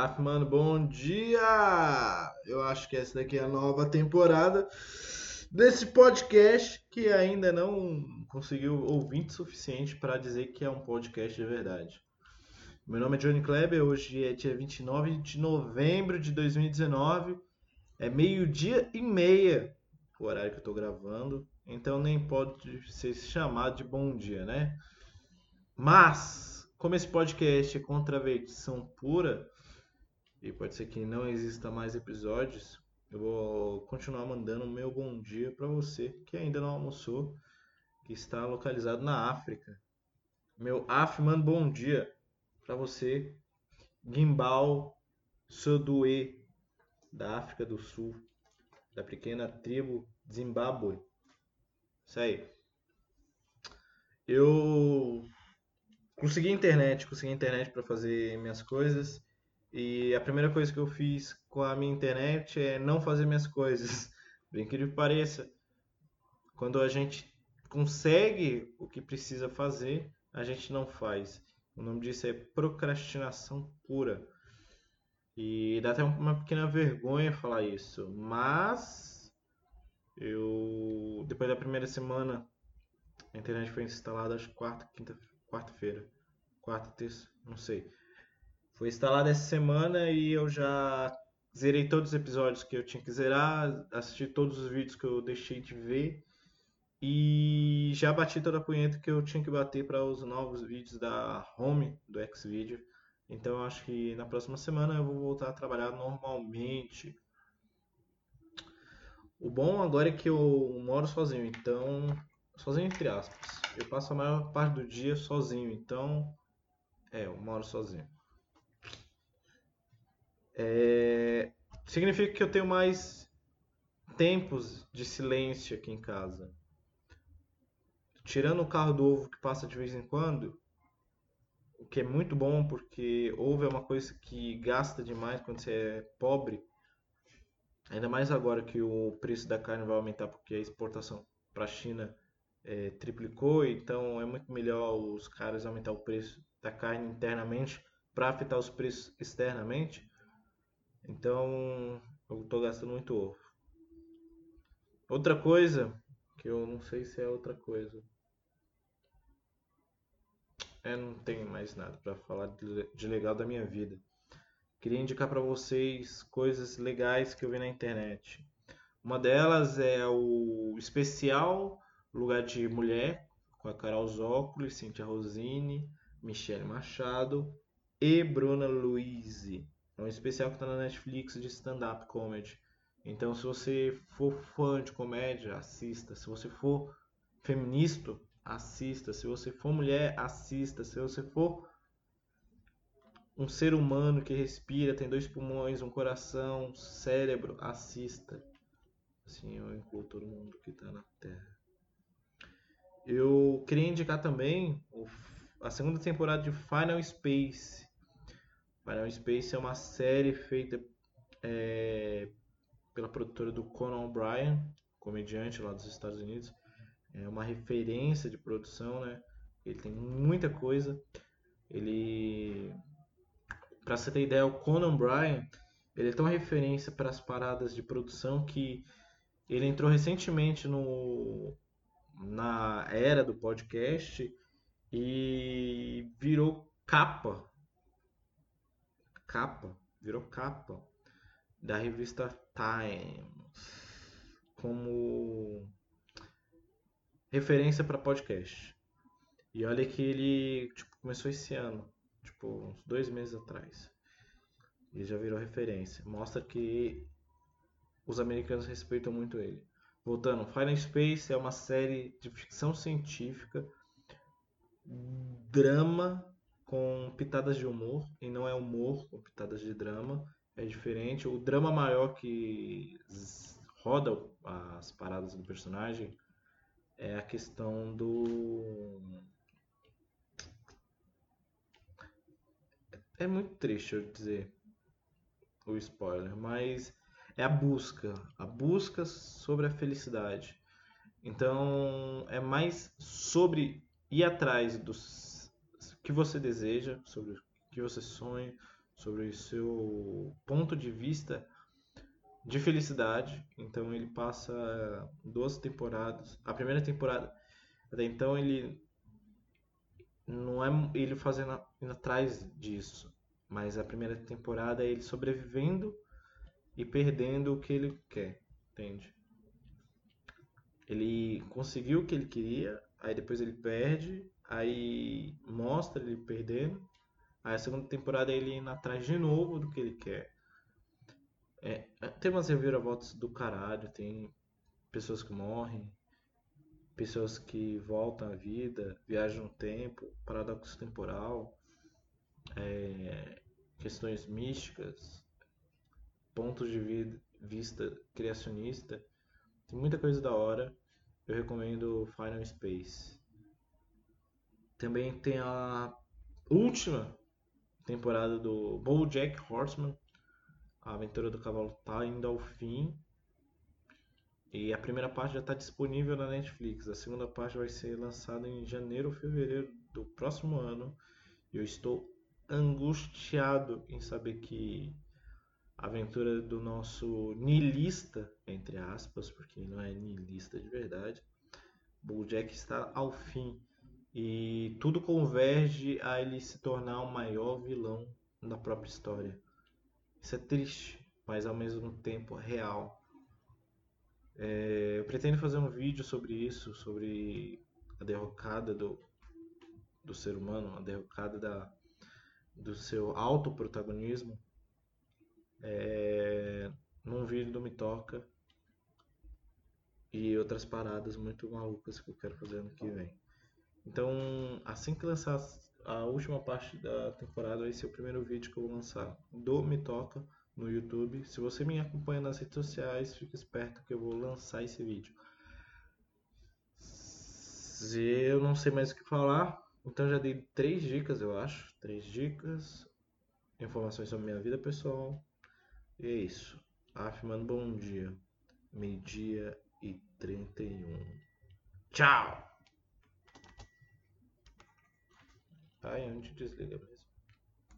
Mano, bom dia! Eu acho que essa daqui é a nova temporada desse podcast que ainda não conseguiu ouvinte suficiente para dizer que é um podcast de verdade. Meu nome é Johnny Kleber, hoje é dia 29 de novembro de 2019, é meio-dia e meia o horário que eu tô gravando, então nem pode ser chamado de bom dia, né? Mas, como esse podcast é contravenção pura, e pode ser que não exista mais episódios, eu vou continuar mandando o meu bom dia para você que ainda não almoçou, que está localizado na África. Meu Afman bom dia para você, Gimbal Sodue, da África do Sul, da pequena tribo Zimbábue. Isso aí. Eu consegui internet, consegui internet para fazer minhas coisas e a primeira coisa que eu fiz com a minha internet é não fazer minhas coisas. Bem que pareça, quando a gente consegue o que precisa fazer, a gente não faz. O nome disso é procrastinação pura. E dá até uma pequena vergonha falar isso, mas eu depois da primeira semana a internet foi instalada acho quarta, quinta, quarta-feira, quarta, terça, não sei. Foi instalado essa semana e eu já zerei todos os episódios que eu tinha que zerar, assisti todos os vídeos que eu deixei de ver e já bati toda a punheta que eu tinha que bater para os novos vídeos da Home do Xvideo. Então eu acho que na próxima semana eu vou voltar a trabalhar normalmente. O bom agora é que eu moro sozinho, então sozinho entre aspas. Eu passo a maior parte do dia sozinho, então é, eu moro sozinho. É, significa que eu tenho mais tempos de silêncio aqui em casa. Tirando o carro do ovo que passa de vez em quando, o que é muito bom porque ovo é uma coisa que gasta demais quando você é pobre. Ainda mais agora que o preço da carne vai aumentar porque a exportação para a China é, triplicou, então é muito melhor os caras aumentar o preço da carne internamente para afetar os preços externamente. Então, eu estou gastando muito ovo. Outra coisa, que eu não sei se é outra coisa. É, não tenho mais nada para falar de legal da minha vida. Queria indicar para vocês coisas legais que eu vi na internet. Uma delas é o especial Lugar de Mulher, com a Carol Zócoli, Cintia Rosini, Michelle Machado e Bruna Luiz. É um especial que está na Netflix de stand-up comedy. Então, se você for fã de comédia, assista. Se você for feminista, assista. Se você for mulher, assista. Se você for um ser humano que respira, tem dois pulmões, um coração, cérebro, assista. Assim eu incluo todo mundo que está na Terra. Eu queria indicar também a segunda temporada de Final Space Final Space é uma série feita é, pela produtora do Conan O'Brien, comediante lá dos Estados Unidos. É uma referência de produção, né? Ele tem muita coisa. Ele, para você ter ideia, o Conan O'Brien ele é tão referência para as paradas de produção que ele entrou recentemente no na era do podcast e virou capa capa, virou capa da revista Times como referência para podcast. E olha que ele tipo, começou esse ano, tipo uns dois meses atrás. E já virou referência. Mostra que os americanos respeitam muito ele. Voltando, Final Space é uma série de ficção científica, drama com pitadas de humor, e não é humor com pitadas de drama, é diferente. O drama maior que roda as paradas do personagem é a questão do. É muito triste eu dizer o spoiler, mas é a busca, a busca sobre a felicidade. Então é mais sobre ir atrás dos que você deseja, sobre o que você sonha, sobre o seu ponto de vista de felicidade. Então ele passa duas temporadas. A primeira temporada, até então ele não é ele fazendo atrás disso, mas a primeira temporada é ele sobrevivendo e perdendo o que ele quer, entende? Ele conseguiu o que ele queria, aí depois ele perde, aí mostra ele perdendo, aí a segunda temporada ele indo atrás de novo do que ele quer. É, tem umas reviravoltas do caralho, tem pessoas que morrem, pessoas que voltam à vida, viajam no tempo, paradoxo temporal, é, questões místicas, pontos de vista criacionista. Tem muita coisa da hora. Eu recomendo Final Space. Também tem a última temporada do BoJack Horseman. A aventura do cavalo está indo ao fim. E a primeira parte já está disponível na Netflix. A segunda parte vai ser lançada em janeiro ou fevereiro do próximo ano. Eu estou angustiado em saber que aventura do nosso nilista, entre aspas, porque não é nilista de verdade, Bojack está ao fim. E tudo converge a ele se tornar o maior vilão da própria história. Isso é triste, mas ao mesmo tempo real. É, eu pretendo fazer um vídeo sobre isso, sobre a derrocada do, do ser humano, a derrocada da, do seu autoprotagonismo é, num vídeo do Me Toca e outras paradas muito malucas que eu quero fazer ano que vem. Então, assim que lançar a última parte da temporada, vai ser o primeiro vídeo que eu vou lançar do Me Toca no YouTube. Se você me acompanha nas redes sociais, fique esperto que eu vou lançar esse vídeo. Se eu não sei mais o que falar, então já dei três dicas, eu acho. Três dicas, informações sobre minha vida pessoal. É isso. Afirmando bom dia. Meio-dia e 31. Tchau! Ai, onde desliga mesmo?